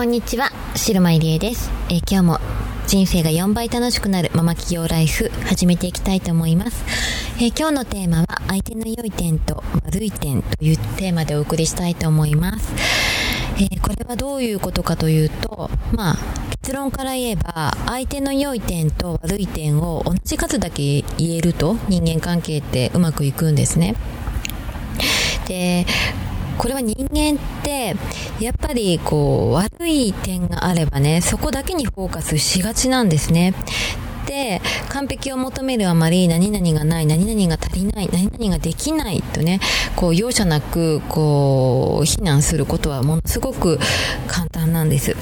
こんにちは、白間入江です。えー、今日も人生が4倍楽しくなるママ企業ライフ始めていきたいと思います。えー、今日のテーマは相手の良い点と悪い点というテーマでお送りしたいと思います。えー、これはどういうことかというと、まあ、結論から言えば相手の良い点と悪い点を同じ数だけ言えると人間関係ってうまくいくんですね。でこれは人間ってやっぱりこう悪い点があればねそこだけにフォーカスしがちなんですね。で完璧を求めるあまり何々がない何々が足りない何々ができないとねこう容赦なくこう非難することはものすごく簡単なんです。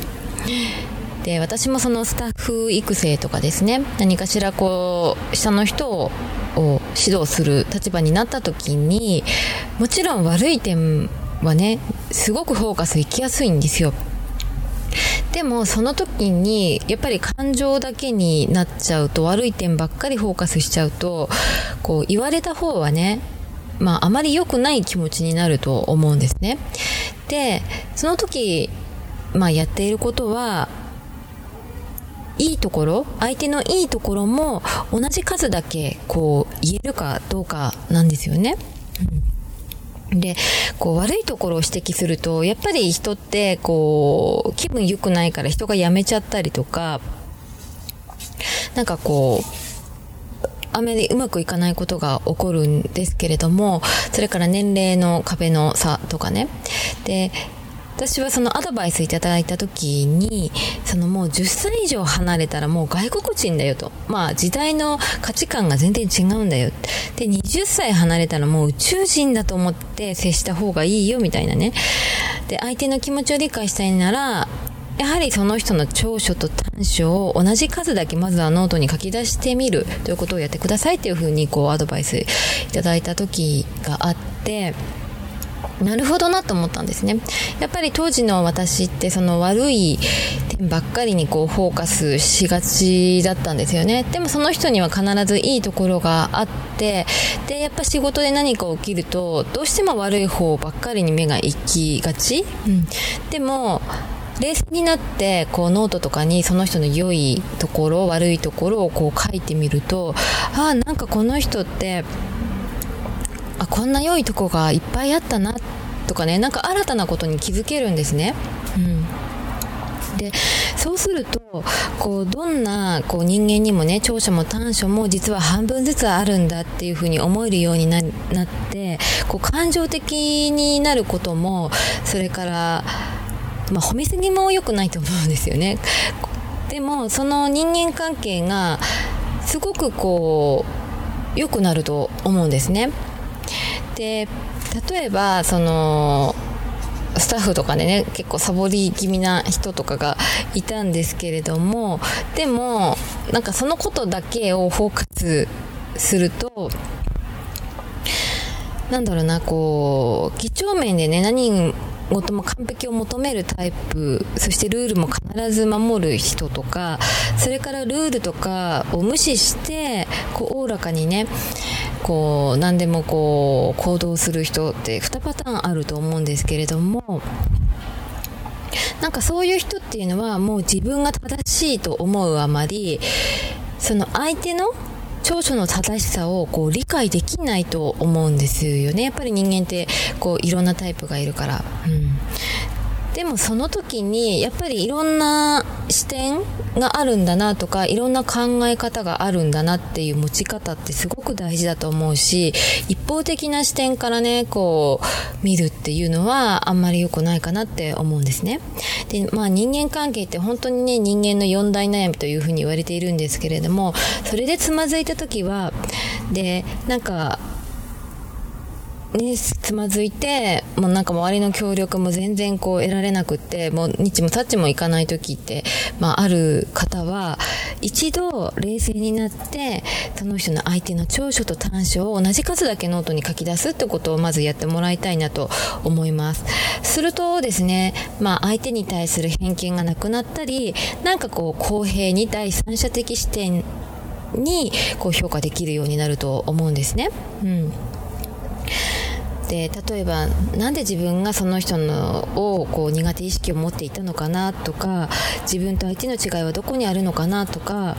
で私もそのスタッフ育成とかですね何かしらこう下の人を指導する立場になった時にもちろん悪い点はねすごくフォーカスいきやすいんですよ。でもその時にやっぱり感情だけになっちゃうと悪い点ばっかりフォーカスしちゃうとこう言われた方はねまああまり良くない気持ちになると思うんですね。でその時まあやっていることはいいところ相手のいいところも同じ数だけこう言えるかどうかなんですよね、で、こう悪いところを指摘すると、やっぱり人って、こう、気分良くないから人が辞めちゃったりとか、なんかこう、あまりうまくいかないことが起こるんですけれども、それから年齢の壁の差とかね。で、私はそのアドバイスいただいた時にそのもう10歳以上離れたらもう外国人だよと。まあ時代の価値観が全然違うんだよ。で20歳離れたらもう宇宙人だと思って接した方がいいよみたいなね。で相手の気持ちを理解したいならやはりその人の長所と短所を同じ数だけまずはノートに書き出してみる。ということをやってくださいっていうふうにこうアドバイスいただいた時があってなるほどなと思ったんですね。やっぱり当時の私ってその悪い点ばっかりにこうフォーカスしがちだったんですよね。でもその人には必ずいいところがあってでやっぱ仕事で何か起きるとどうしても悪い方ばっかりに目が行きがち、うん、でも冷静になってこうノートとかにその人の良いところ悪いところをこう書いてみるとああなんかこの人ってあこんな良いとこがいっぱいあったなとかねなんか新たなことに気づけるんですね。うんでそうするとこうどんなこう人間にもね長所も短所も実は半分ずつあるんだっていうふうに思えるようになってこう感情的になることもそれから、まあ、褒めすぎも良くないと思うんですよね。でもその人間関係がすごくこう良くなると思うんですね。で例えばそのスタッフとかでね結構サボり気味な人とかがいたんですけれどもでもなんかそのことだけをフォーカスするとなんだろうなこう几帳面でね何事も完璧を求めるタイプそしてルールも必ず守る人とかそれからルールとかを無視してこうおおらかにねこう何でもこう行動する人って2パターンあると思うんですけれどもなんかそういう人っていうのはもう自分が正しいと思うあまりその相手の長所の正しさをこう理解できないと思うんですよね。やっぱり人間ってこういろんなタイプがいるから、うん、でもその時にやっぱりいろんな視点があるんだなとかいろんな考え方があるんだなっていう持ち方ってすごく大事だと思うし一方的な視点からねこう見るっていうのはあんまり良くないかなって思うんですね。でまあ人間関係って本当にね人間の四大悩みというふうに言われているんですけれどもそれでつまずいた時はでなんかね、つまずいて、もうなんか周りの協力も全然こう得られなくって、もう日もさっちもいかない時って、まあある方は、一度冷静になって、その人の相手の長所と短所を同じ数だけノートに書き出すってことをまずやってもらいたいなと思います。するとですね、まあ相手に対する偏見がなくなったり、なんかこう公平に第三者的視点にこう評価できるようになると思うんですね。うんで例えばなんで自分がその人のをこう苦手意識を持っていたのかなとか自分と相手の違いはどこにあるのかなとか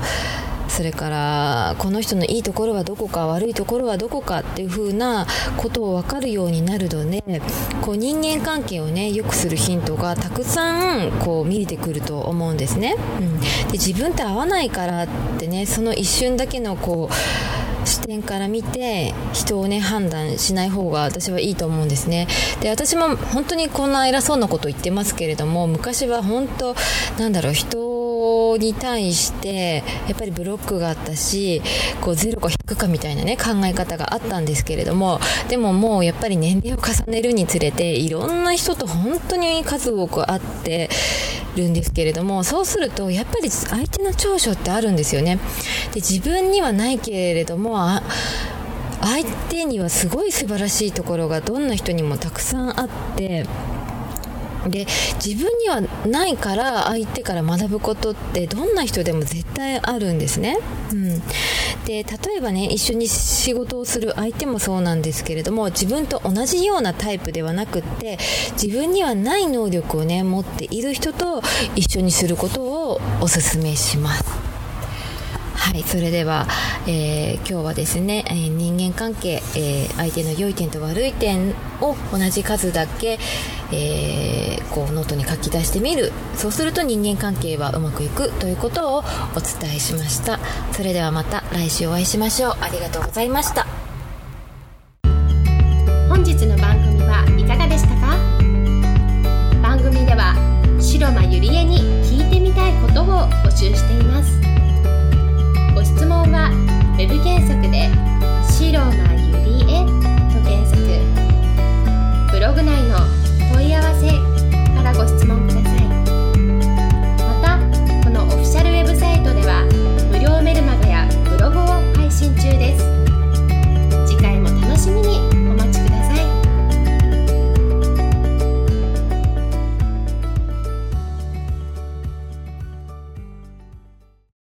それからこの人のいいところはどこか悪いところはどこかっていう風なことを分かるようになるのでこう人間関係をね良くするヒントがたくさんこう見えてくると思うんですね。うん、で自分って合わないからってねその一瞬だけのこう視点から見て人をね判断しない方が私はいいと思うんですね。で私も本当にこんな偉そうなこと言ってますけれども昔は本当なんだろう人に対してやっぱりブロックがあったしこう0か100かみたいなね考え方があったんですけれどもでももうやっぱり年齢を重ねるにつれていろんな人と本当に数多く会ってるんですけれどもそうするとやっぱり相手の長所ってあるんですよね。で自分にはないけれども相手にはすごい素晴らしいところがどんな人にもたくさんあってで自分にはないから相手から学ぶことってどんな人でも絶対あるんですね。うん、で例えばね一緒に仕事をする相手もそうなんですけれども自分と同じようなタイプではなくって自分にはない能力をね持っている人と一緒にすることをおすすめします。はい、それでは、えー、今日はですね、えー、人間関係、えー、相手の良い点と悪い点を同じ数だけ、えーこうノートに書き出してみる。そうすると人間関係はうまくいくということをお伝えしました。それではまた来週お会いしましょう。ありがとうございました。